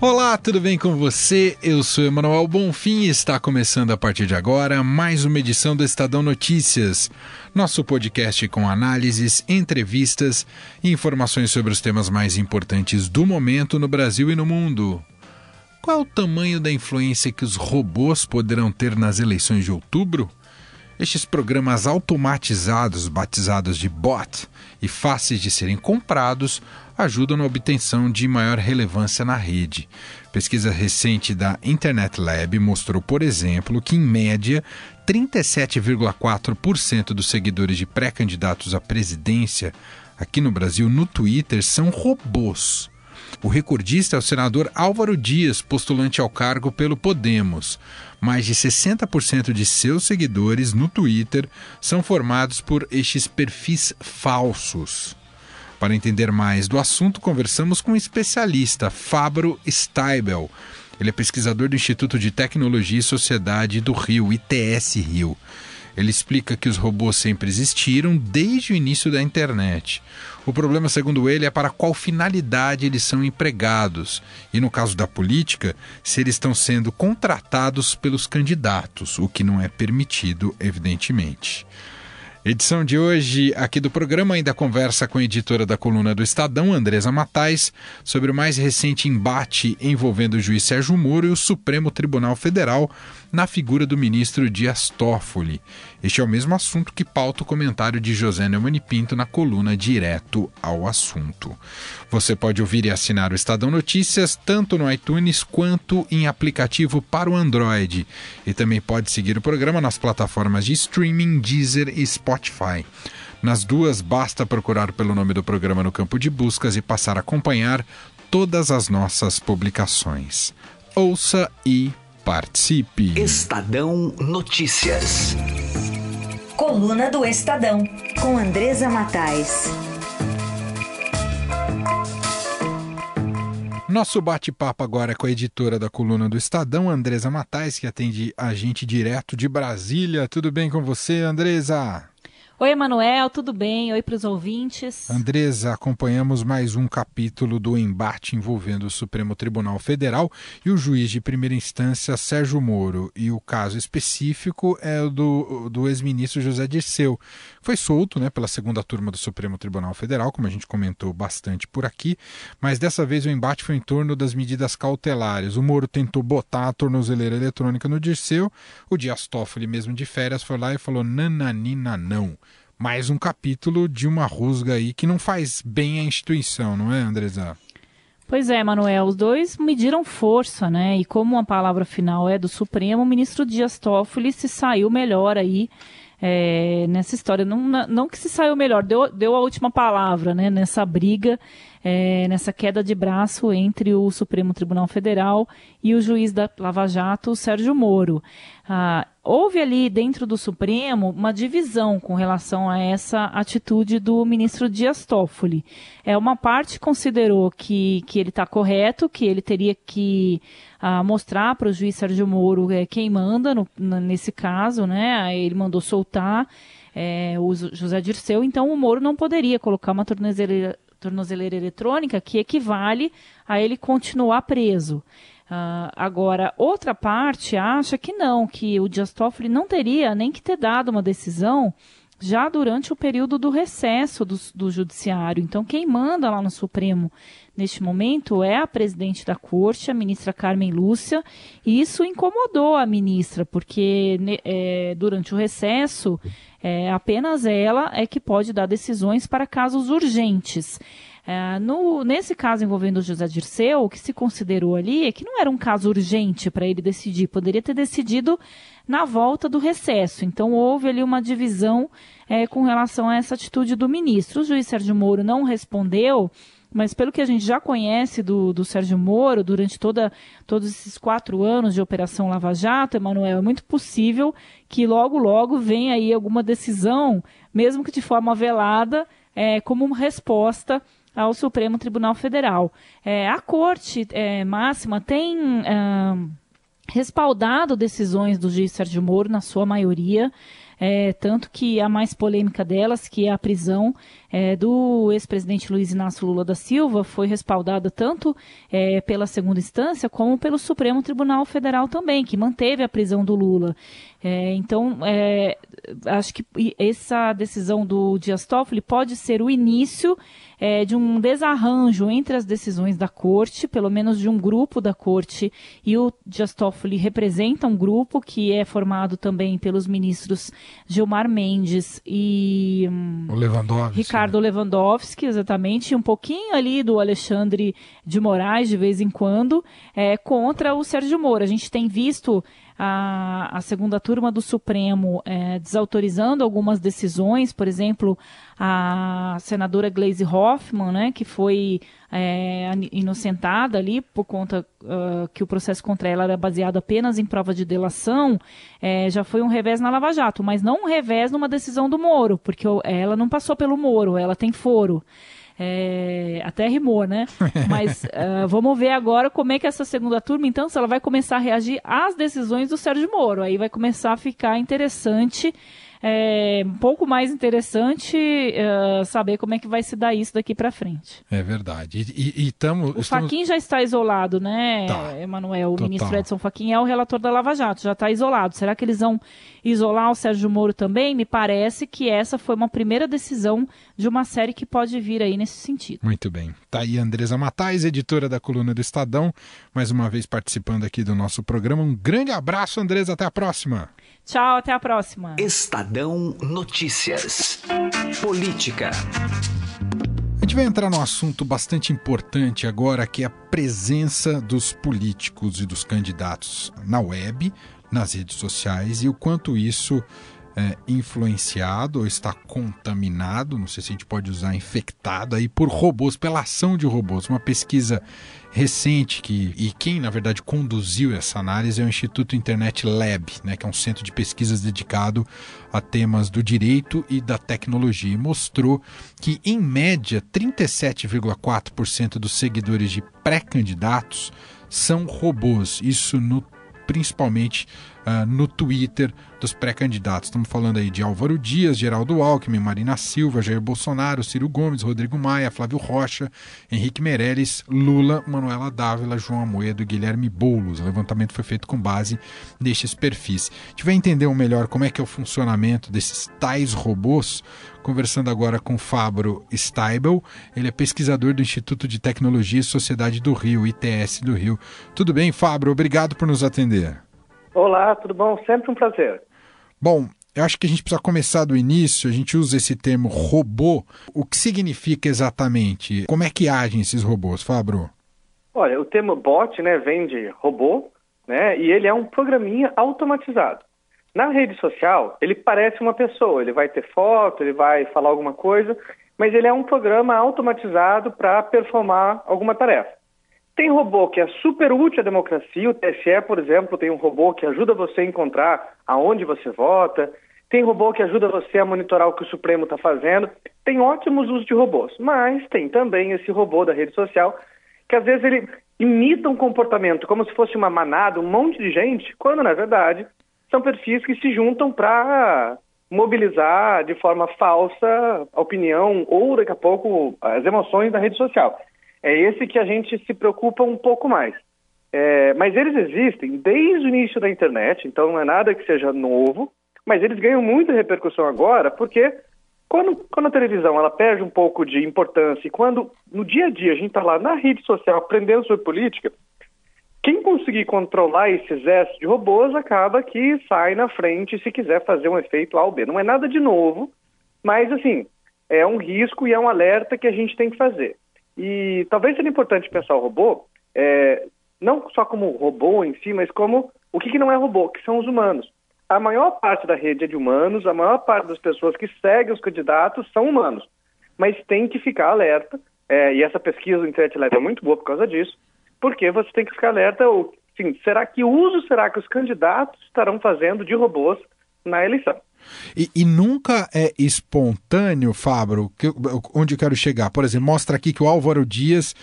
Olá, tudo bem com você? Eu sou Emanuel Bonfim e está começando a partir de agora mais uma edição do Estadão Notícias, nosso podcast com análises, entrevistas e informações sobre os temas mais importantes do momento no Brasil e no mundo. Qual o tamanho da influência que os robôs poderão ter nas eleições de outubro? Estes programas automatizados, batizados de bot e fáceis de serem comprados, ajudam na obtenção de maior relevância na rede. Pesquisa recente da Internet Lab mostrou, por exemplo, que, em média, 37,4% dos seguidores de pré-candidatos à presidência aqui no Brasil no Twitter são robôs. O recordista é o senador Álvaro Dias, postulante ao cargo pelo Podemos. Mais de 60% de seus seguidores no Twitter são formados por estes perfis falsos. Para entender mais do assunto, conversamos com um especialista, Fabro Steibel. Ele é pesquisador do Instituto de Tecnologia e Sociedade do Rio, ITS Rio. Ele explica que os robôs sempre existiram desde o início da internet. O problema, segundo ele, é para qual finalidade eles são empregados e, no caso da política, se eles estão sendo contratados pelos candidatos, o que não é permitido, evidentemente. Edição de hoje aqui do programa ainda conversa com a editora da coluna do Estadão, Andresa Matais, sobre o mais recente embate envolvendo o juiz Sérgio Moro e o Supremo Tribunal Federal na figura do ministro Dias Toffoli. Este é o mesmo assunto que pauta o comentário de José Neumann Pinto na coluna Direto ao Assunto. Você pode ouvir e assinar o Estadão Notícias tanto no iTunes quanto em aplicativo para o Android. E também pode seguir o programa nas plataformas de streaming Deezer e Spotify. Nas duas, basta procurar pelo nome do programa no campo de buscas e passar a acompanhar todas as nossas publicações. Ouça e participe. Estadão Notícias. Coluna do Estadão, com Andresa Matais. Nosso bate-papo agora é com a editora da coluna do Estadão, Andresa Matais, que atende a gente direto de Brasília. Tudo bem com você, Andresa? Oi, Emanuel, tudo bem? Oi para os ouvintes. Andresa, acompanhamos mais um capítulo do embate envolvendo o Supremo Tribunal Federal e o juiz de primeira instância Sérgio Moro. E o caso específico é o do, do ex-ministro José Dirceu. Foi solto né, pela segunda turma do Supremo Tribunal Federal, como a gente comentou bastante por aqui, mas dessa vez o embate foi em torno das medidas cautelares. O Moro tentou botar a tornozeleira eletrônica no Dirceu, o Dias Toffoli, mesmo de férias, foi lá e falou nananina não mais um capítulo de uma rusga aí que não faz bem à instituição, não é, Andresa? Pois é, Manuel, os dois mediram força, né? E como a palavra final é do Supremo, o ministro Dias Toffoli se saiu melhor aí é, nessa história. Não, não que se saiu melhor, deu, deu a última palavra, né? Nessa briga é, nessa queda de braço entre o Supremo Tribunal Federal e o juiz da Lava Jato, Sérgio Moro. Ah, houve ali dentro do Supremo uma divisão com relação a essa atitude do ministro Dias Toffoli. É, uma parte considerou que, que ele está correto, que ele teria que ah, mostrar para o juiz Sérgio Moro é, quem manda no, nesse caso, né? Ele mandou soltar é, o José Dirceu, então o Moro não poderia colocar uma tornozeleira tornozeleira eletrônica, que equivale a ele continuar preso. Uh, agora, outra parte acha que não, que o Dias Toffoli não teria nem que ter dado uma decisão já durante o período do recesso do, do Judiciário. Então, quem manda lá no Supremo neste momento é a presidente da corte, a ministra Carmen Lúcia, e isso incomodou a ministra, porque é, durante o recesso é, apenas ela é que pode dar decisões para casos urgentes. É, no, nesse caso envolvendo o José Dirceu, o que se considerou ali é que não era um caso urgente para ele decidir, poderia ter decidido na volta do recesso. Então houve ali uma divisão é, com relação a essa atitude do ministro. O juiz Sérgio Moro não respondeu mas pelo que a gente já conhece do, do Sérgio Moro, durante toda, todos esses quatro anos de Operação Lava Jato, Emanuel, é muito possível que logo, logo venha aí alguma decisão, mesmo que de forma velada, é, como resposta ao Supremo Tribunal Federal. É, a Corte é, Máxima tem respaldado decisões do juiz Sérgio Moro, na sua maioria. É, tanto que a mais polêmica delas, que é a prisão é, do ex-presidente Luiz Inácio Lula da Silva, foi respaldada tanto é, pela segunda instância como pelo Supremo Tribunal Federal também, que manteve a prisão do Lula. É, então, é, acho que essa decisão do Dias Toffoli pode ser o início é, de um desarranjo entre as decisões da corte, pelo menos de um grupo da corte, e o Dias Toffoli representa um grupo que é formado também pelos ministros Gilmar Mendes e hum, Lewandowski, Ricardo né? Lewandowski, exatamente, e um pouquinho ali do Alexandre de Moraes, de vez em quando, é, contra o Sérgio Moro. A gente tem visto a, a segunda turma do Supremo é, desautorizando algumas decisões, por exemplo, a senadora Glaze Hoffman, né, que foi é, inocentada ali por conta uh, que o processo contra ela era baseado apenas em prova de delação, é, já foi um revés na Lava Jato, mas não um revés numa decisão do Moro, porque ela não passou pelo Moro, ela tem foro. É, até rimou, né? Mas uh, vamos ver agora como é que essa segunda turma, então, se ela vai começar a reagir às decisões do Sérgio Moro. Aí vai começar a ficar interessante é um pouco mais interessante uh, saber como é que vai se dar isso daqui para frente. É verdade. E, e, e tamo, o estamos... Faquin já está isolado, né, tá. Emanuel? O Total. ministro Edson Faquin é o relator da Lava Jato, já está isolado. Será que eles vão isolar o Sérgio Moro também? Me parece que essa foi uma primeira decisão de uma série que pode vir aí nesse sentido. Muito bem. Tá aí Andresa Matais, editora da coluna do Estadão, mais uma vez participando aqui do nosso programa. Um grande abraço, Andresa. Até a próxima. Tchau, até a próxima. Estadão Notícias. Política. A gente vai entrar num assunto bastante importante agora, que é a presença dos políticos e dos candidatos na web, nas redes sociais e o quanto isso é, influenciado ou está contaminado, não sei se a gente pode usar infectado aí por robôs, pela ação de robôs. Uma pesquisa recente que e quem na verdade conduziu essa análise é o Instituto Internet Lab, né, que é um centro de pesquisas dedicado a temas do direito e da tecnologia, e mostrou que em média 37,4% dos seguidores de pré-candidatos são robôs. Isso no principalmente uh, no Twitter dos pré-candidatos. Estamos falando aí de Álvaro Dias, Geraldo Alckmin, Marina Silva, Jair Bolsonaro, Ciro Gomes, Rodrigo Maia, Flávio Rocha, Henrique Meirelles, Lula, Manuela Dávila, João Amoedo e Guilherme Boulos. O levantamento foi feito com base nestes perfis. A gente vai entender melhor como é que é o funcionamento desses tais robôs, conversando agora com Fabro Steibel. Ele é pesquisador do Instituto de Tecnologia e Sociedade do Rio, ITS do Rio. Tudo bem, Fabro? Obrigado por nos atender. Olá, tudo bom? Sempre um prazer. Bom, eu acho que a gente precisa começar do início. A gente usa esse termo robô. O que significa exatamente? Como é que agem esses robôs, Fabro? Olha, o termo bot, né, vem de robô, né, e ele é um programinha automatizado. Na rede social, ele parece uma pessoa. Ele vai ter foto, ele vai falar alguma coisa, mas ele é um programa automatizado para performar alguma tarefa. Tem robô que é super útil à democracia, o TSE, por exemplo, tem um robô que ajuda você a encontrar aonde você vota, tem robô que ajuda você a monitorar o que o Supremo está fazendo, tem ótimos usos de robôs, mas tem também esse robô da rede social que às vezes ele imita um comportamento como se fosse uma manada, um monte de gente, quando na verdade são perfis que se juntam para mobilizar de forma falsa a opinião ou daqui a pouco as emoções da rede social. É esse que a gente se preocupa um pouco mais. É, mas eles existem desde o início da internet, então não é nada que seja novo, mas eles ganham muita repercussão agora, porque quando, quando a televisão ela perde um pouco de importância e quando no dia a dia a gente está lá na rede social aprendendo sobre política, quem conseguir controlar esse exército de robôs acaba que sai na frente se quiser fazer um efeito A ou B. Não é nada de novo, mas assim, é um risco e é um alerta que a gente tem que fazer. E talvez seja importante pensar o robô, é, não só como robô em si, mas como o que, que não é robô, que são os humanos. A maior parte da rede é de humanos, a maior parte das pessoas que seguem os candidatos são humanos. Mas tem que ficar alerta, é, e essa pesquisa do Internet Lab é muito boa por causa disso, porque você tem que ficar alerta, sim, será que uso será que os candidatos estarão fazendo de robôs na eleição. E, e, nunca é espontâneo, Fabro, que, onde eu quero chegar. Por exemplo, mostra aqui que o Álvaro Dias,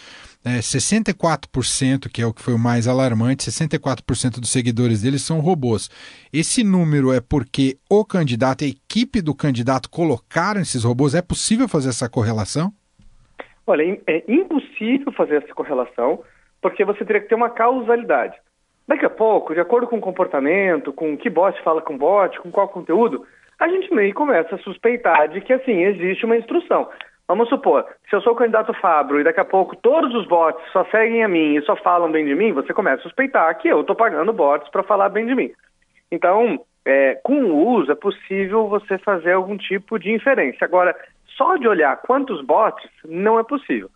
é, 64%, que é o que foi o mais alarmante, 64% dos seguidores dele são robôs. Esse número é porque o candidato, a equipe do candidato colocaram esses robôs? É possível fazer essa correlação? Olha, é impossível fazer essa correlação, porque você teria que ter uma causalidade. Daqui a pouco, de acordo com o comportamento, com que bot fala com bot, com qual conteúdo, a gente meio começa a suspeitar de que, assim, existe uma instrução. Vamos supor, se eu sou o candidato Fabro e daqui a pouco todos os bots só seguem a mim e só falam bem de mim, você começa a suspeitar que eu estou pagando bots para falar bem de mim. Então, é, com o uso é possível você fazer algum tipo de inferência. Agora, só de olhar quantos bots não é possível.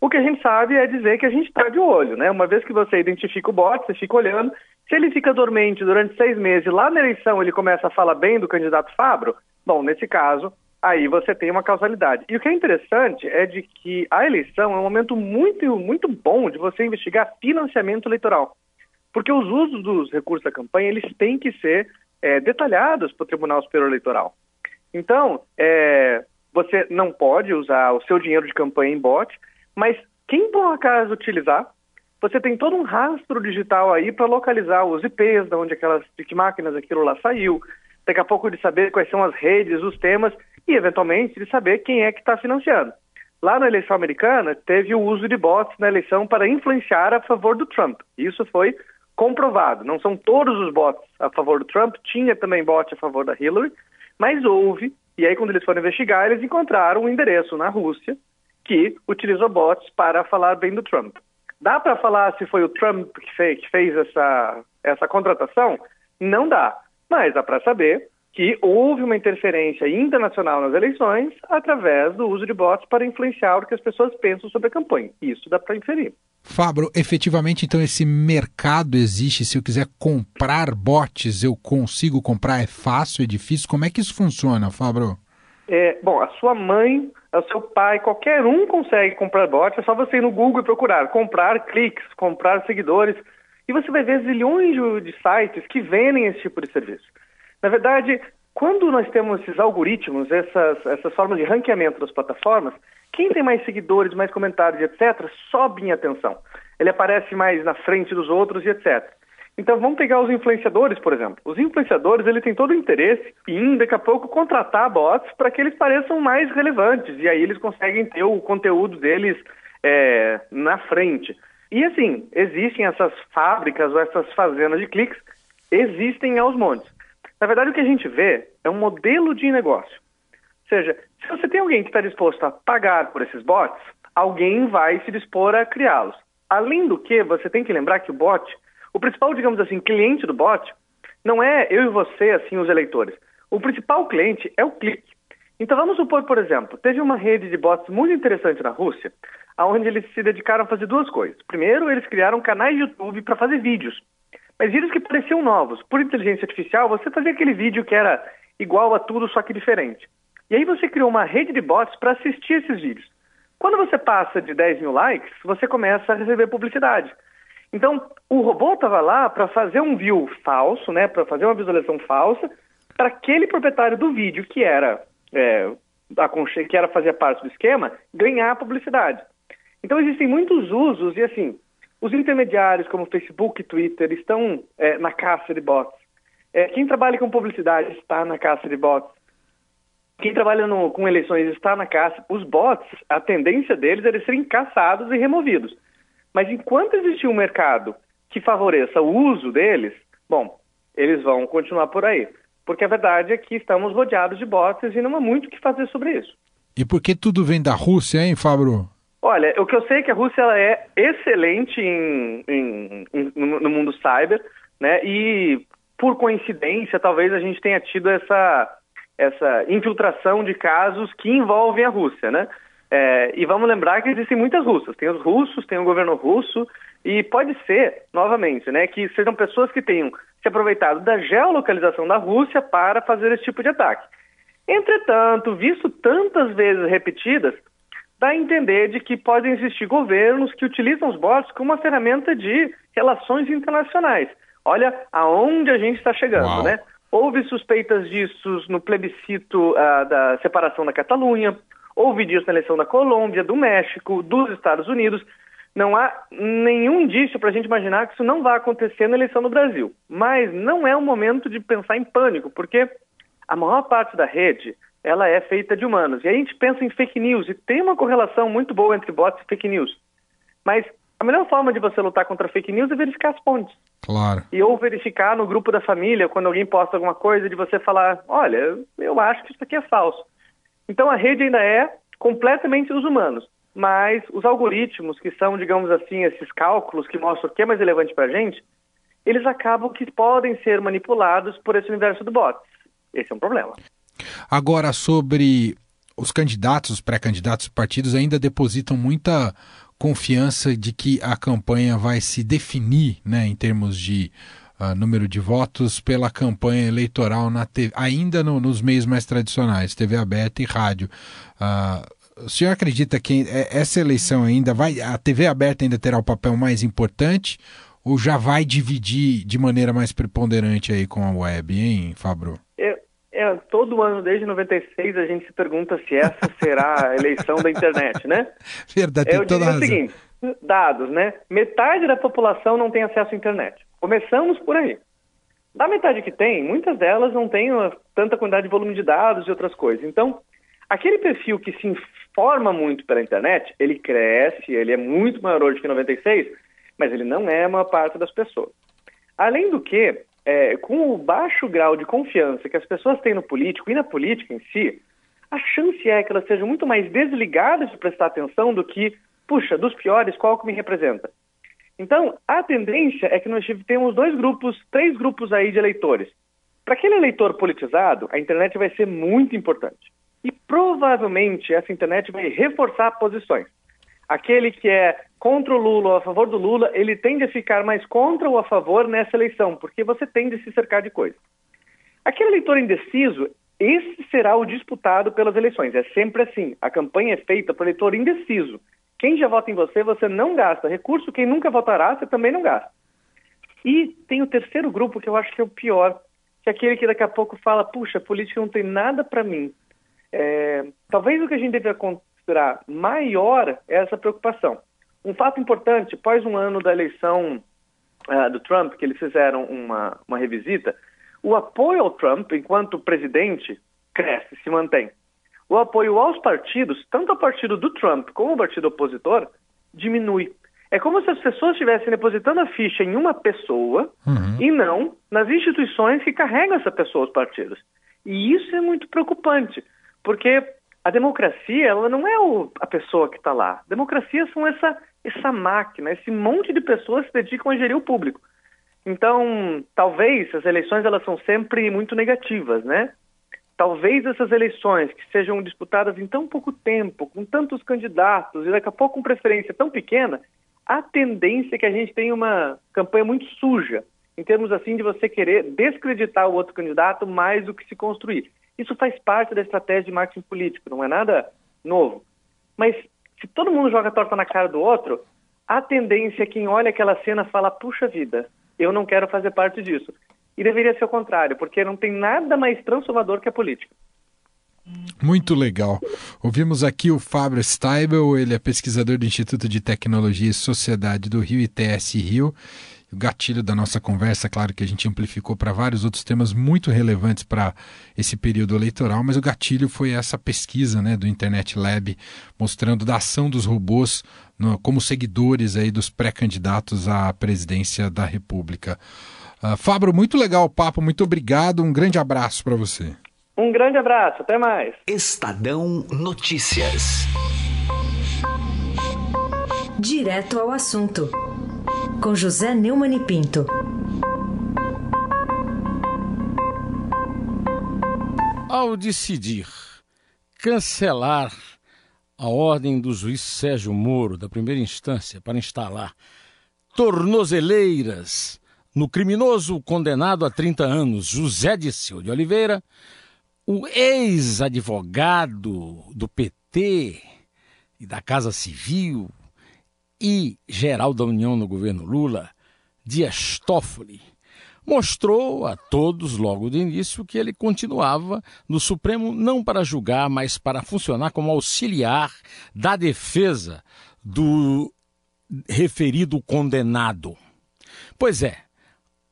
O que a gente sabe é dizer que a gente está de olho, né? Uma vez que você identifica o bot, você fica olhando. Se ele fica dormente durante seis meses, lá na eleição ele começa a falar bem do candidato Fabro, bom, nesse caso, aí você tem uma causalidade. E o que é interessante é de que a eleição é um momento muito, muito bom de você investigar financiamento eleitoral. Porque os usos dos recursos da campanha, eles têm que ser é, detalhados para o Tribunal Superior Eleitoral. Então, é, você não pode usar o seu dinheiro de campanha em bot, mas quem por acaso utilizar, você tem todo um rastro digital aí para localizar os IPs, de onde aquelas, de que máquinas aquilo lá saiu, daqui a pouco de saber quais são as redes, os temas e eventualmente de saber quem é que está financiando. Lá na eleição americana, teve o uso de bots na eleição para influenciar a favor do Trump. Isso foi comprovado. Não são todos os bots a favor do Trump, tinha também bot a favor da Hillary, mas houve, e aí quando eles foram investigar, eles encontraram um endereço na Rússia que utilizou bots para falar bem do Trump. Dá para falar se foi o Trump que fez, que fez essa, essa contratação? Não dá. Mas dá para saber que houve uma interferência internacional nas eleições através do uso de bots para influenciar o que as pessoas pensam sobre a campanha. Isso dá para inferir. Fabro, efetivamente, então, esse mercado existe. Se eu quiser comprar bots, eu consigo comprar? É fácil, é difícil? Como é que isso funciona, Fabro? É, bom, a sua mãe, o seu pai, qualquer um consegue comprar bot, é só você ir no Google e procurar comprar cliques, comprar seguidores, e você vai ver zilhões de, sites que vendem esse tipo de serviço. Na verdade, quando nós temos esses algoritmos, essas, essas formas de ranqueamento das plataformas, quem tem mais seguidores, mais comentários, etc., sobe em atenção. Ele aparece mais na frente dos outros e etc. Então vamos pegar os influenciadores, por exemplo. Os influenciadores, ele tem todo o interesse em, daqui a pouco, contratar bots para que eles pareçam mais relevantes. E aí eles conseguem ter o conteúdo deles é, na frente. E assim, existem essas fábricas ou essas fazendas de cliques, existem aos montes. Na verdade, o que a gente vê é um modelo de negócio. Ou seja, se você tem alguém que está disposto a pagar por esses bots, alguém vai se dispor a criá-los. Além do que, você tem que lembrar que o bot o principal, digamos assim, cliente do bot não é eu e você, assim, os eleitores. O principal cliente é o clique. Então vamos supor, por exemplo, teve uma rede de bots muito interessante na Rússia, onde eles se dedicaram a fazer duas coisas. Primeiro, eles criaram canais de YouTube para fazer vídeos, mas vídeos que pareciam novos. Por inteligência artificial, você fazia aquele vídeo que era igual a tudo, só que diferente. E aí você criou uma rede de bots para assistir esses vídeos. Quando você passa de 10 mil likes, você começa a receber publicidade. Então, o robô estava lá para fazer um view falso, né, para fazer uma visualização falsa, para aquele proprietário do vídeo que era é, que era fazer parte do esquema ganhar publicidade. Então existem muitos usos e assim os intermediários como Facebook e Twitter estão é, na caça de bots. É, quem trabalha com publicidade está na caça de bots. Quem trabalha no, com eleições está na caça. Os bots, a tendência deles é serem caçados e removidos. Mas enquanto existir um mercado que favoreça o uso deles, bom, eles vão continuar por aí. Porque a verdade é que estamos rodeados de bots e não há muito o que fazer sobre isso. E por que tudo vem da Rússia, hein, Fabro? Olha, o que eu sei é que a Rússia ela é excelente em, em, em, no mundo cyber, né? E por coincidência, talvez a gente tenha tido essa, essa infiltração de casos que envolvem a Rússia, né? É, e vamos lembrar que existem muitas russas. Tem os russos, tem o governo russo, e pode ser, novamente, né, que sejam pessoas que tenham se aproveitado da geolocalização da Rússia para fazer esse tipo de ataque. Entretanto, visto tantas vezes repetidas, dá a entender de que podem existir governos que utilizam os bots como uma ferramenta de relações internacionais. Olha aonde a gente está chegando, Uau. né? Houve suspeitas disso no plebiscito uh, da separação da Catalunha, houve disso na eleição da Colômbia, do México, dos Estados Unidos. Não há nenhum indício para a gente imaginar que isso não vai acontecer na eleição do Brasil. Mas não é o momento de pensar em pânico, porque a maior parte da rede ela é feita de humanos. E a gente pensa em fake news, e tem uma correlação muito boa entre bots e fake news. Mas a melhor forma de você lutar contra fake news é verificar as fontes. Claro. E ou verificar no grupo da família, quando alguém posta alguma coisa, de você falar, olha, eu acho que isso aqui é falso. Então a rede ainda é completamente dos humanos, mas os algoritmos, que são, digamos assim, esses cálculos que mostram o que é mais relevante para a gente, eles acabam que podem ser manipulados por esse universo do bot. Esse é um problema. Agora, sobre os candidatos, os pré-candidatos, os partidos ainda depositam muita confiança de que a campanha vai se definir, né, em termos de uh, número de votos, pela campanha eleitoral na TV, ainda no, nos meios mais tradicionais, TV aberta e rádio. Uh, o senhor acredita que essa eleição ainda vai, a TV aberta ainda terá o papel mais importante ou já vai dividir de maneira mais preponderante aí com a web, hein, Fabro? É, todo ano, desde 96, a gente se pergunta se essa será a eleição da internet, né? Verdade, Eu diria o seguinte, dados, né? Metade da população não tem acesso à internet. Começamos por aí. Da metade que tem, muitas delas não têm tanta quantidade de volume de dados e outras coisas. Então, aquele perfil que se informa muito pela internet, ele cresce, ele é muito maior hoje que 96, mas ele não é a maior parte das pessoas. Além do que, é, com o baixo grau de confiança que as pessoas têm no político e na política em si, a chance é que elas sejam muito mais desligadas de prestar atenção do que, puxa, dos piores, qual que me representa? Então, a tendência é que nós temos dois grupos, três grupos aí de eleitores. Para aquele eleitor politizado, a internet vai ser muito importante. E provavelmente essa internet vai reforçar posições. Aquele que é contra o Lula ou a favor do Lula, ele tende a ficar mais contra ou a favor nessa eleição, porque você tende a se cercar de coisas. Aquele eleitor indeciso, esse será o disputado pelas eleições. É sempre assim. A campanha é feita para o eleitor indeciso. Quem já vota em você, você não gasta recurso. Quem nunca votará, você também não gasta. E tem o terceiro grupo que eu acho que é o pior, que é aquele que daqui a pouco fala: puxa, política não tem nada para mim. É, talvez o que a gente deve considerar maior é essa preocupação. Um fato importante, após um ano da eleição uh, do Trump, que eles fizeram uma, uma revisita, o apoio ao Trump, enquanto presidente, cresce, se mantém. O apoio aos partidos, tanto ao partido do Trump como ao partido opositor, diminui. É como se as pessoas estivessem depositando a ficha em uma pessoa uhum. e não nas instituições que carregam essa pessoa, os partidos. E isso é muito preocupante, porque a democracia ela não é o, a pessoa que está lá. Democracia são essa, essa máquina, esse monte de pessoas que se dedicam a gerir o público. Então, talvez as eleições elas são sempre muito negativas, né? Talvez essas eleições que sejam disputadas em tão pouco tempo, com tantos candidatos e daqui a pouco com preferência tão pequena, a tendência é que a gente tenha uma campanha muito suja, em termos assim de você querer descreditar o outro candidato mais do que se construir. Isso faz parte da estratégia de marketing político, não é nada novo. Mas se todo mundo joga torta na cara do outro, a tendência é quem olha aquela cena fala: puxa vida, eu não quero fazer parte disso. E deveria ser o contrário, porque não tem nada mais transformador que a política. Muito legal. Ouvimos aqui o Fábio Steibel, ele é pesquisador do Instituto de Tecnologia e Sociedade do Rio ITS Rio. O gatilho da nossa conversa, claro que a gente amplificou para vários outros temas muito relevantes para esse período eleitoral, mas o gatilho foi essa pesquisa né, do Internet Lab mostrando da ação dos robôs no, como seguidores aí dos pré-candidatos à presidência da República. Uh, Fábio, muito legal o papo, muito obrigado, um grande abraço para você. Um grande abraço, até mais. Estadão Notícias. Direto ao assunto, com José Neumann e Pinto. Ao decidir cancelar a ordem do juiz Sérgio Moro, da primeira instância, para instalar tornozeleiras no criminoso condenado a 30 anos José Disseu de Oliveira, o ex-advogado do PT e da Casa Civil e geral da União no governo Lula, Dias Toffoli, mostrou a todos logo de início que ele continuava no Supremo não para julgar, mas para funcionar como auxiliar da defesa do referido condenado. Pois é,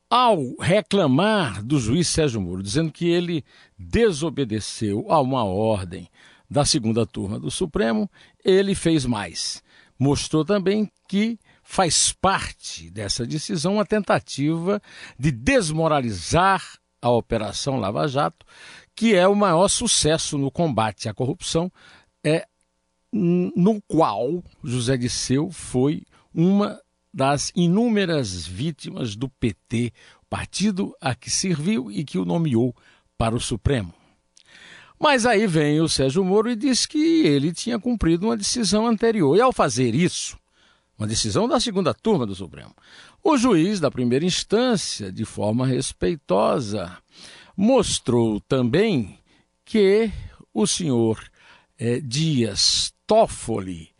ao reclamar do juiz Sérgio Moro, dizendo que ele desobedeceu a uma ordem da segunda turma do Supremo, ele fez mais. Mostrou também que faz parte dessa decisão a tentativa de desmoralizar a Operação Lava Jato, que é o maior sucesso no combate à corrupção, é no qual José Disseu foi uma das inúmeras vítimas do PT, partido a que serviu e que o nomeou para o Supremo. Mas aí vem o Sérgio Moro e diz que ele tinha cumprido uma decisão anterior. E ao fazer isso, uma decisão da segunda turma do Supremo, o juiz da primeira instância, de forma respeitosa, mostrou também que o senhor eh, Dias Toffoli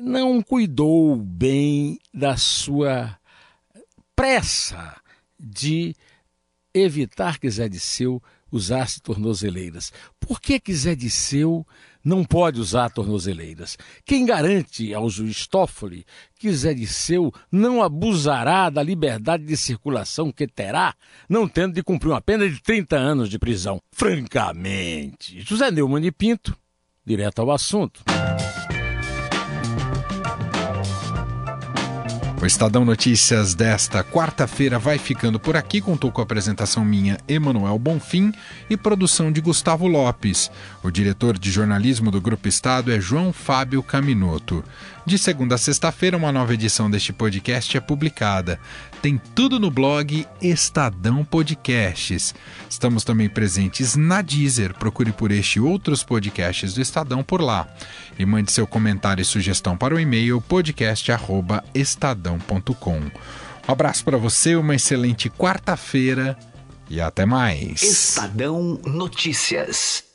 não cuidou bem da sua pressa de evitar que Zé Disseu usasse tornozeleiras. Por que, que Zé Disseu não pode usar tornozeleiras? Quem garante ao juiz Toffoli que Zé Disseu não abusará da liberdade de circulação que terá, não tendo de cumprir uma pena de 30 anos de prisão? Francamente. José Neumann e Pinto, direto ao assunto. O Estadão Notícias desta quarta-feira vai ficando por aqui. Contou com a apresentação minha, Emanuel Bonfim, e produção de Gustavo Lopes. O diretor de jornalismo do Grupo Estado é João Fábio Caminoto. De segunda a sexta-feira, uma nova edição deste podcast é publicada. Tem tudo no blog Estadão Podcasts. Estamos também presentes na Deezer. Procure por este e outros podcasts do Estadão por lá. E mande seu comentário e sugestão para o e-mail podcast@estadão.com. Um abraço para você, uma excelente quarta-feira e até mais. Estadão Notícias.